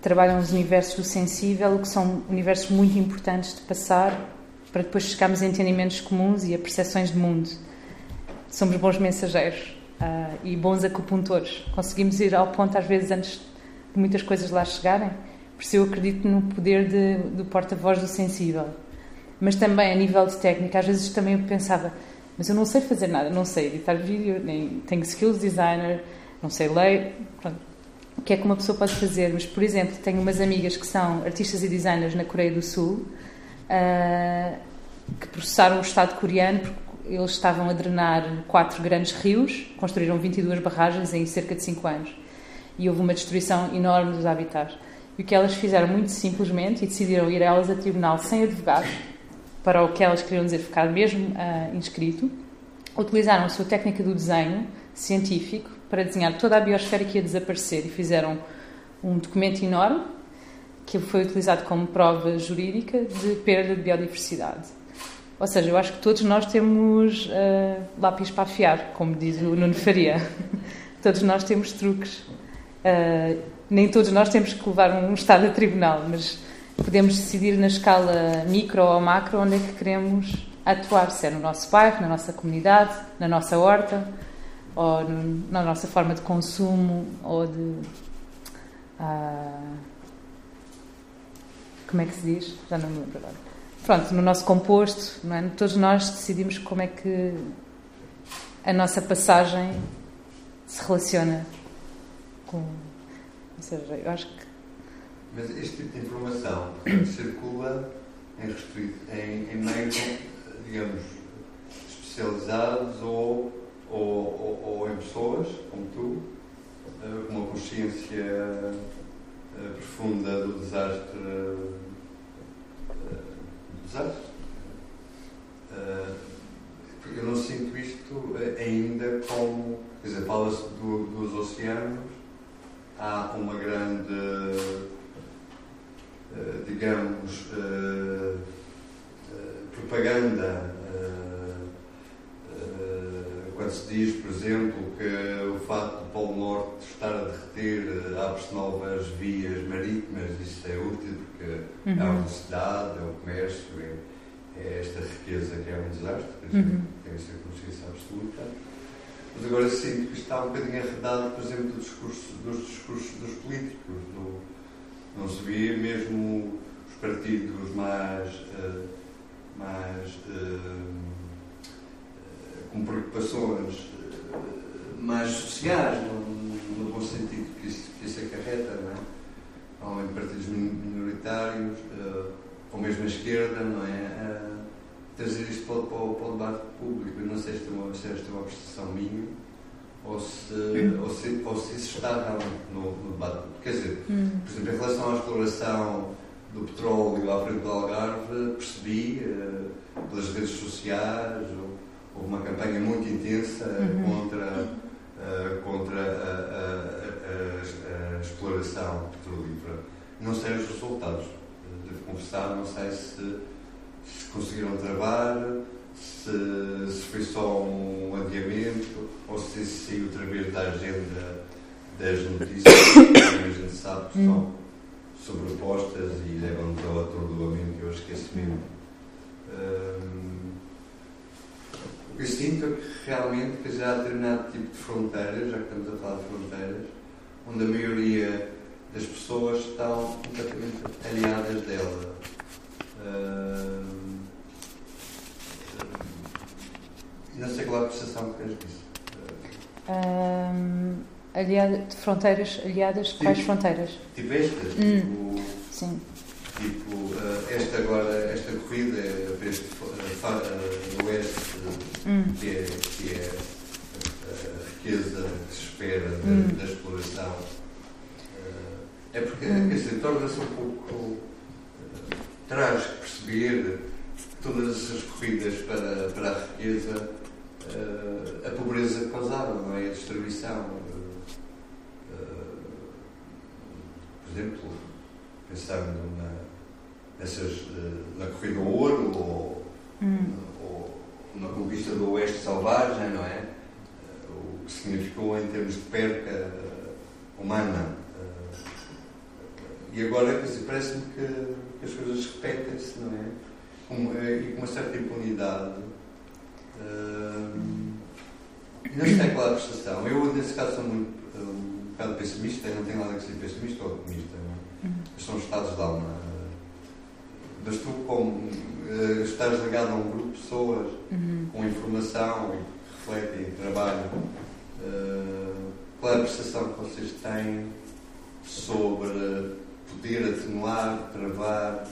Speaker 1: trabalham nos universos do sensível, que são universos muito importantes de passar para depois chegarmos a entendimentos comuns e a percepções de mundo. Somos bons mensageiros uh, e bons acupuntores. Conseguimos ir ao ponto, às vezes, antes de muitas coisas lá chegarem. Por isso, eu acredito no poder de, do porta-voz do sensível. Mas também, a nível de técnica, às vezes também eu pensava mas eu não sei fazer nada, não sei editar vídeo, nem tenho skills designer, não sei ler. Pronto. O que é que uma pessoa pode fazer? Mas, por exemplo, tenho umas amigas que são artistas e designers na Coreia do Sul uh, que processaram o Estado coreano porque eles estavam a drenar quatro grandes rios, construíram 22 barragens em cerca de 5 anos e houve uma destruição enorme dos habitats. E o que elas fizeram muito simplesmente e decidiram ir elas a tribunal sem advogados para o que elas queriam dizer ficar mesmo uh, inscrito, utilizaram a sua técnica do desenho científico para desenhar toda a biosfera que ia desaparecer e fizeram um documento enorme que foi utilizado como prova jurídica de perda de biodiversidade. Ou seja, eu acho que todos nós temos uh, lápis para afiar, como diz o Nuno Faria. [LAUGHS] todos nós temos truques. Uh, nem todos nós temos que levar um Estado a tribunal, mas podemos decidir na escala micro ou macro onde é que queremos atuar, se é no nosso bairro, na nossa comunidade, na nossa horta, ou no, na nossa forma de consumo, ou de. Uh, como é que se diz? Já não me lembro agora. Pronto, no nosso composto, não é? todos nós decidimos como é que a nossa passagem se relaciona com. Ou seja, eu acho que
Speaker 4: mas este tipo de informação [COUGHS] circula em, em, em meios, digamos, especializados ou, ou, ou, ou, em pessoas, como tu, eh, com uma consciência eh, profunda do desastre. Eh, do desastre. Eu não sinto isto ainda como. Quer dizer, fala-se do, dos oceanos, há uma grande digamos, uh, propaganda, quando se diz, por exemplo, que o facto do Polo Norte estar a derreter abre-se novas vias marítimas, isso é útil porque uhum. é a velocidade, é o comércio, é, é, esta riqueza que é um desastre, uhum. tem essa consciência absoluta. Mas agora sinto que está um bocadinho arredado, por exemplo, do discurso, dos discursos dos políticos, do, não se vê mesmo os partidos mais, uh, mais uh, com preocupações uh, mais sociais, no, no, bom sentido que isso, que isso acarreta, não é? Normalmente partidos minoritários, ou mesmo a esquerda, não é? trazer isto para, para, para, o debate público. Não sei se é uma, se é uma prestação minha ou se, ou se, ou se isso está realmente no, no debate. Quer dizer, hum. por exemplo, em relação à exploração do petróleo à frente do Algarve, percebi, uh, pelas redes sociais, houve uma campanha muito intensa uhum. contra, uh, contra a, a, a, a, exploração petrolífera. Não sei os resultados, devo confessar, não sei se, se conseguiram travar, se, se, foi só um adiamento ou se saiu outra vez da agenda das notícias, [COUGHS] que a gente sabe que são sobrepostas e levam-nos ao atordoamento e ao esquecimento. Hum, o que eu sinto é que realmente que já há determinado tipo de fronteiras, já que estamos a falar de fronteiras, onde a maioria das pessoas estão completamente aliadas dela. Hum, não sei qual a percepção que tens disso.
Speaker 1: Um, aliada, de fronteiras, aliadas, tipo, quais fronteiras?
Speaker 4: Tipo estas, hum. tipo,
Speaker 1: Sim.
Speaker 4: Tipo, uh, esta agora, esta corrida é para este uh, oeste, hum. que é, que é a riqueza que se espera da, hum. da exploração. Uh, é porque, hum. quer dizer, torna-se um pouco. traz que perceber todas essas corridas para, para a riqueza uh, a pobreza que causaram, não é? A destruição. Uh, por exemplo, pensando na, nessas, na corrida ao ouro ou, hum. ou, na conquista do oeste selvagem, não é? O que significou em termos de perca humana. E agora, parece-me que, que, as coisas repetem-se, não é? Com, e com uma certa impunidade não sei qual é a prestação. Eu, nesse caso, sou muito, um bocado pessimista, não tenho nada que ser pessimista ou otimista. Não é? uhum. São estados de alma. Mas tu, como uh, estás ligado a um grupo de pessoas uhum. com informação e que refletem e trabalham, uh, qual é a prestação que vocês têm sobre poder atenuar, travar?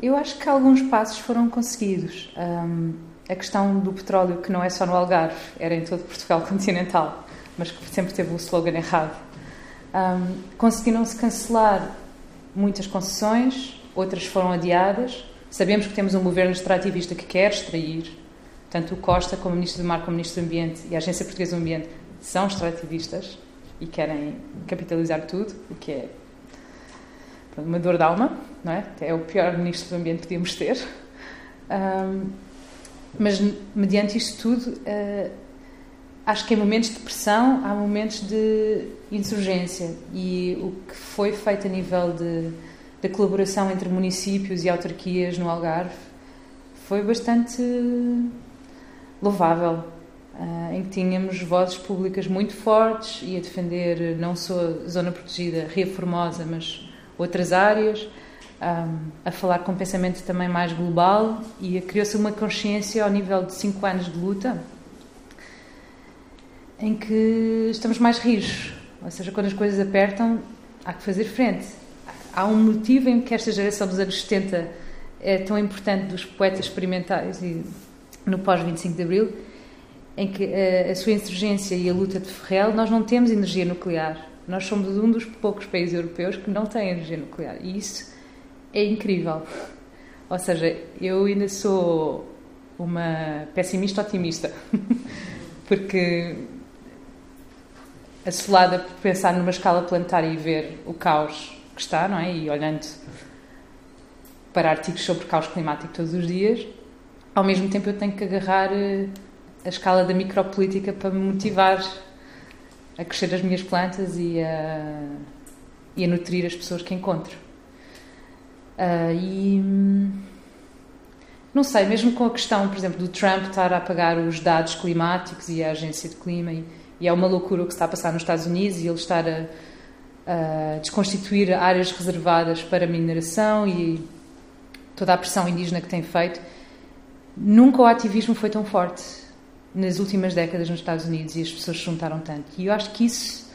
Speaker 1: Eu acho que alguns passos foram conseguidos. Um a questão do petróleo, que não é só no Algarve, era em todo Portugal [LAUGHS] continental, mas que sempre teve o slogan errado. Um, Conseguiram-se cancelar muitas concessões, outras foram adiadas. Sabemos que temos um governo extrativista que quer extrair, tanto o Costa, como o Ministro do Mar, como o Ministro do Ambiente e a Agência Portuguesa do Ambiente são extrativistas e querem capitalizar tudo, o que é uma dor de alma, não é? É o pior Ministro do Ambiente que podíamos ter. Um, mas, mediante isto tudo, uh, acho que em momentos de pressão há momentos de insurgência. E o que foi feito a nível de, de colaboração entre municípios e autarquias no Algarve foi bastante louvável. Uh, em que tínhamos vozes públicas muito fortes e a defender não só a zona protegida Ria Formosa, mas outras áreas um, a falar com um pensamento também mais global e criou-se uma consciência ao nível de cinco anos de luta em que estamos mais rijos, ou seja, quando as coisas apertam, há que fazer frente. Há um motivo em que esta geração dos anos 70 é tão importante dos poetas experimentais e no pós-25 de Abril, em que a, a sua insurgência e a luta de Ferrel, nós não temos energia nuclear. Nós somos um dos poucos países europeus que não têm energia nuclear. E isso é incrível. Ou seja, eu ainda sou uma pessimista otimista, [LAUGHS] porque assolada por pensar numa escala planetária e ver o caos que está, não é? E olhando para artigos sobre caos climático todos os dias, ao mesmo tempo eu tenho que agarrar eh, a escala da micropolítica para me motivar a crescer as minhas plantas e a, e a nutrir as pessoas que encontro. Uh, e não sei, mesmo com a questão, por exemplo, do Trump estar a apagar os dados climáticos e a agência de clima, e, e é uma loucura o que está a passar nos Estados Unidos e ele estar a, a desconstituir áreas reservadas para mineração e toda a pressão indígena que tem feito. Nunca o ativismo foi tão forte nas últimas décadas nos Estados Unidos e as pessoas se juntaram tanto. E eu acho que isso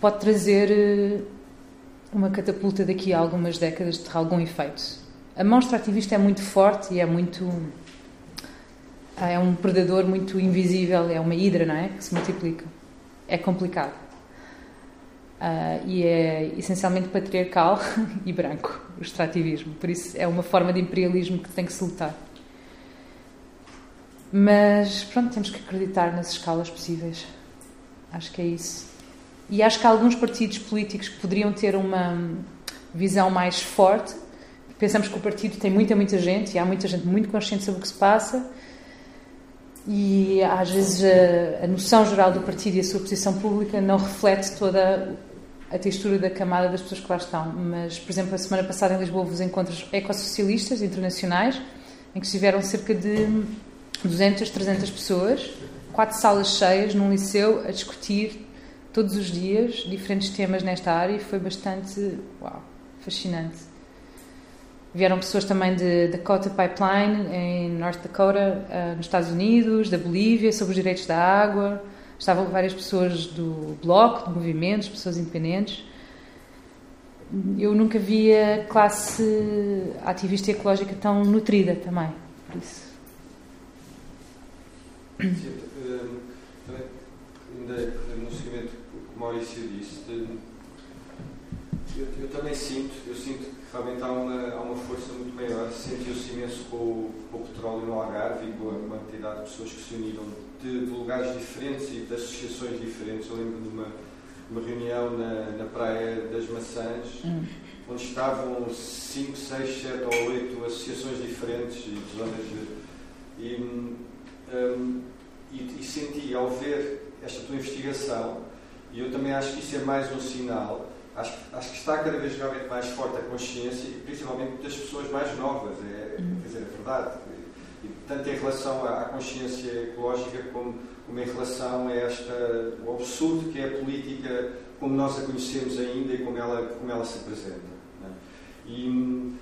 Speaker 1: pode trazer eh, uma catapulta daqui a algumas décadas ter algum efeito. A mão extrativista é muito forte e é muito. É um predador muito invisível, é uma hidra, não é? Que se multiplica. É complicado. Uh, e é essencialmente patriarcal [LAUGHS] e branco, o extrativismo. Por isso é uma forma de imperialismo que tem que se lutar. Mas pronto, temos que acreditar nas escalas possíveis. Acho que é isso. E acho que alguns partidos políticos que poderiam ter uma visão mais forte. Pensamos que o partido tem muita, muita gente e há muita gente muito consciente sobre o que se passa. E às vezes a, a noção geral do partido e a sua posição pública não reflete toda a textura da camada das pessoas que lá estão. Mas, por exemplo, a semana passada em Lisboa houve os encontros ecossocialistas internacionais, em que estiveram cerca de 200, 300 pessoas, quatro salas cheias num liceu a discutir todos os dias diferentes temas nesta área e foi bastante uau, fascinante. Vieram pessoas também de Dakota Pipeline, em North Dakota, uh, nos Estados Unidos, da Bolívia, sobre os direitos da água. Estavam várias pessoas do bloco, de movimentos, pessoas independentes. Eu nunca via classe ativista ecológica tão nutrida também, por isso.
Speaker 5: Sim, um, ainda no seguimento que o Maurício disse, de, eu, eu, também sinto, eu sinto que realmente há uma, há uma força muito maior. Sentiu-se imenso com o, com o petróleo no Algarve e com a quantidade de pessoas que se uniram de, de lugares diferentes e de associações diferentes. Eu lembro de uma, uma reunião na, na Praia das Maçãs, hum. onde estavam 5, 6, 7 ou 8 associações diferentes e de zonas de. E, um, e, e, senti ao ver esta tua investigação, e eu também acho que isso é mais um sinal, acho, acho que está cada vez realmente mais forte a consciência, e principalmente das pessoas mais novas, é, uhum. quer dizer, é verdade. E, tanto em relação à, consciência ecológica como, como, em relação a esta, o absurdo que é a política como nós a conhecemos ainda e como ela, como ela se apresenta. É? E,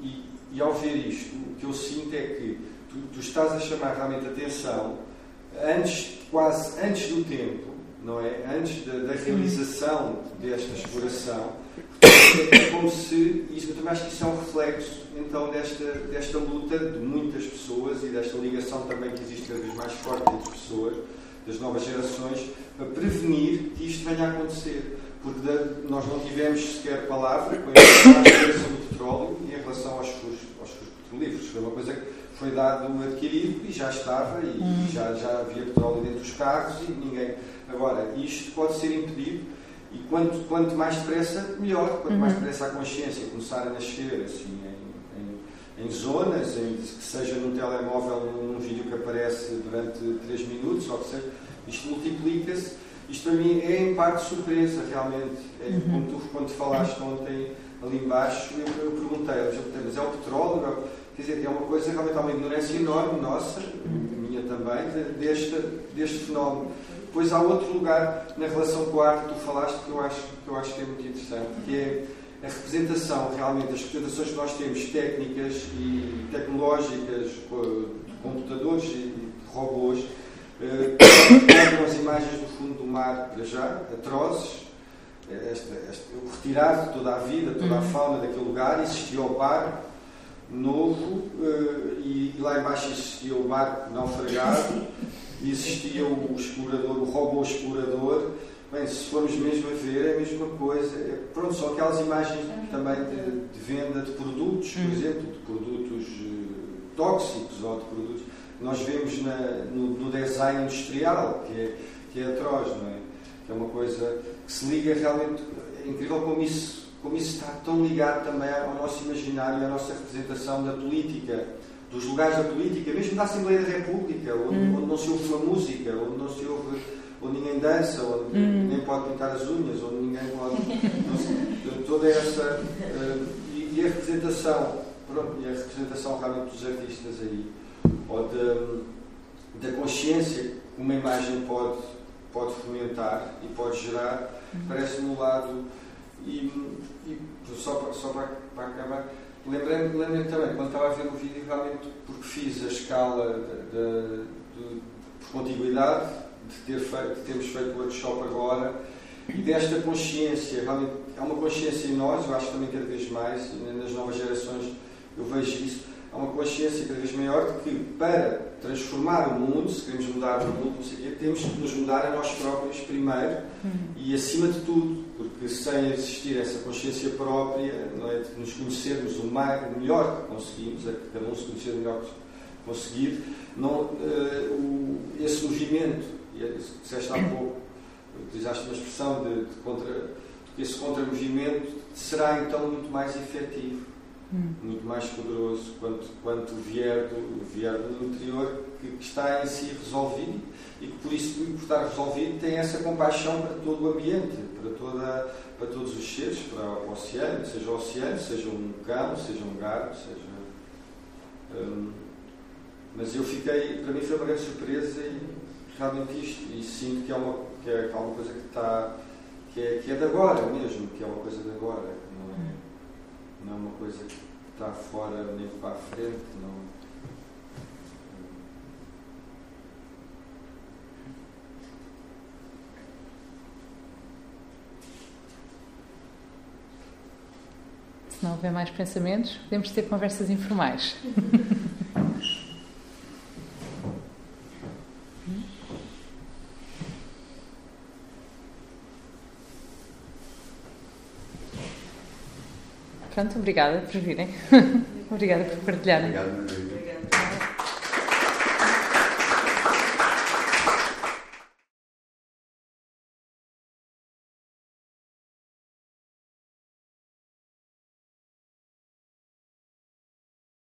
Speaker 5: e, e ao ver isto, o que eu sinto é que tu, tu estás a chamar realmente atenção antes, quase antes do tempo, não é? Antes da, da realização desta exploração, é como se, isso, eu também acho que isso é um reflexo então desta, desta luta de muitas pessoas e desta ligação também que existe cada vez mais forte entre pessoas, das novas gerações, para prevenir que isto venha a acontecer. Porque nós não tivemos sequer palavra com a relação do petróleo em relação aos furos, aos furos petrolíferos. Foi uma coisa que foi dado adquirido e já estava e, hum. já, já havia petróleo dentro dos carros e ninguém. Agora, isto pode ser impedido e quanto, quanto mais depressa, melhor. Quanto mais uhum. depressa a consciência começar a nascer assim, em, em, em zonas, em, que seja num telemóvel, num, num vídeo que aparece durante 3 minutos, ou que seja, isto multiplica-se. Isto para mim é em parte surpresa, realmente. É, uhum. como tu, quando falaste ontem ali embaixo, eu, eu perguntei, mas é o petróleo? Quer dizer, é uma coisa, realmente há uma ignorância enorme nossa, minha também, deste, deste fenómeno. Depois há outro lugar na relação com a arte que tu falaste que eu acho que, eu acho que é muito interessante, que é a representação, realmente, as representações que nós temos, técnicas e tecnológicas, de computadores e de robôs, eh, [COUGHS] as imagens do fundo do mar, para já, atrozes, esta, esta, retirado toda a vida, toda a uhum. fauna daquele lugar, existia o par, novo uh, e, lá embaixo existia o barco naufragado e existia o explorador, o robô explorador. Bem, se formos mesmo a ver, é a mesma coisa. É, pronto, são aquelas imagens também de, de, venda de produtos, por hum. exemplo, de produtos uh, tóxicos ou de produtos que nós vemos na, no, no, design industrial, que é, que é atroz, não é? Que é uma coisa que se liga realmente. É incrível como isso como isso está tão ligado também ao nosso imaginário e à nossa representação da política, dos lugares da política, mesmo da Assembleia da República, onde, hum. onde não se ouve uma música, onde não se ouve, onde ninguém dança, onde hum. ninguém pode pintar as unhas, onde ninguém pode. toda essa. Uh, e, e, a representação, pronto, e a representação realmente dos artistas aí, ou de, da consciência que uma imagem pode, pode fomentar e pode gerar, hum. parece-me um lado e só, só para, para acabar, lembrei-me lembrei também, quando estava a ver o vídeo, realmente, porque fiz a escala de, por contiguidade, de, ter feito, de termos feito o workshop agora, e desta consciência, realmente, há uma consciência em nós, eu acho também cada vez mais, nas novas gerações eu vejo isso, há uma consciência cada vez maior de que para transformar o mundo, se queremos mudar o mundo, não sei quê, temos que nos mudar a nós próprios primeiro e acima de tudo, porque sem existir essa consciência própria, não é, de nos conhecermos o, mais, o melhor que conseguimos, é que cada um se conhecer o melhor conseguir. Não, uh, o, esse movimento, é disseste há pouco, utilizaste uma expressão de, de contra, esse contra-movimento será então muito mais efetivo, hum. muito mais poderoso quanto, quanto vier, do, vier do interior que, que está em si resolvido e que por isso, por estar resolvido, tem essa compaixão para todo o ambiente, para, toda, para todos os seres, para o oceano, seja o oceano, seja um cão, seja um gato, seja. Hum, mas eu fiquei, para mim foi uma grande surpresa e realmente isto, e sinto que é uma, que é alguma coisa que está, que é, que é de agora mesmo, que é uma coisa de agora, é, não é uma coisa que está fora nem para a frente, não.
Speaker 1: Se não houver mais pensamentos, podemos ter conversas informais. [LAUGHS] Pronto, obrigada por virem. [LAUGHS] obrigada por partilharem.
Speaker 4: Obrigado,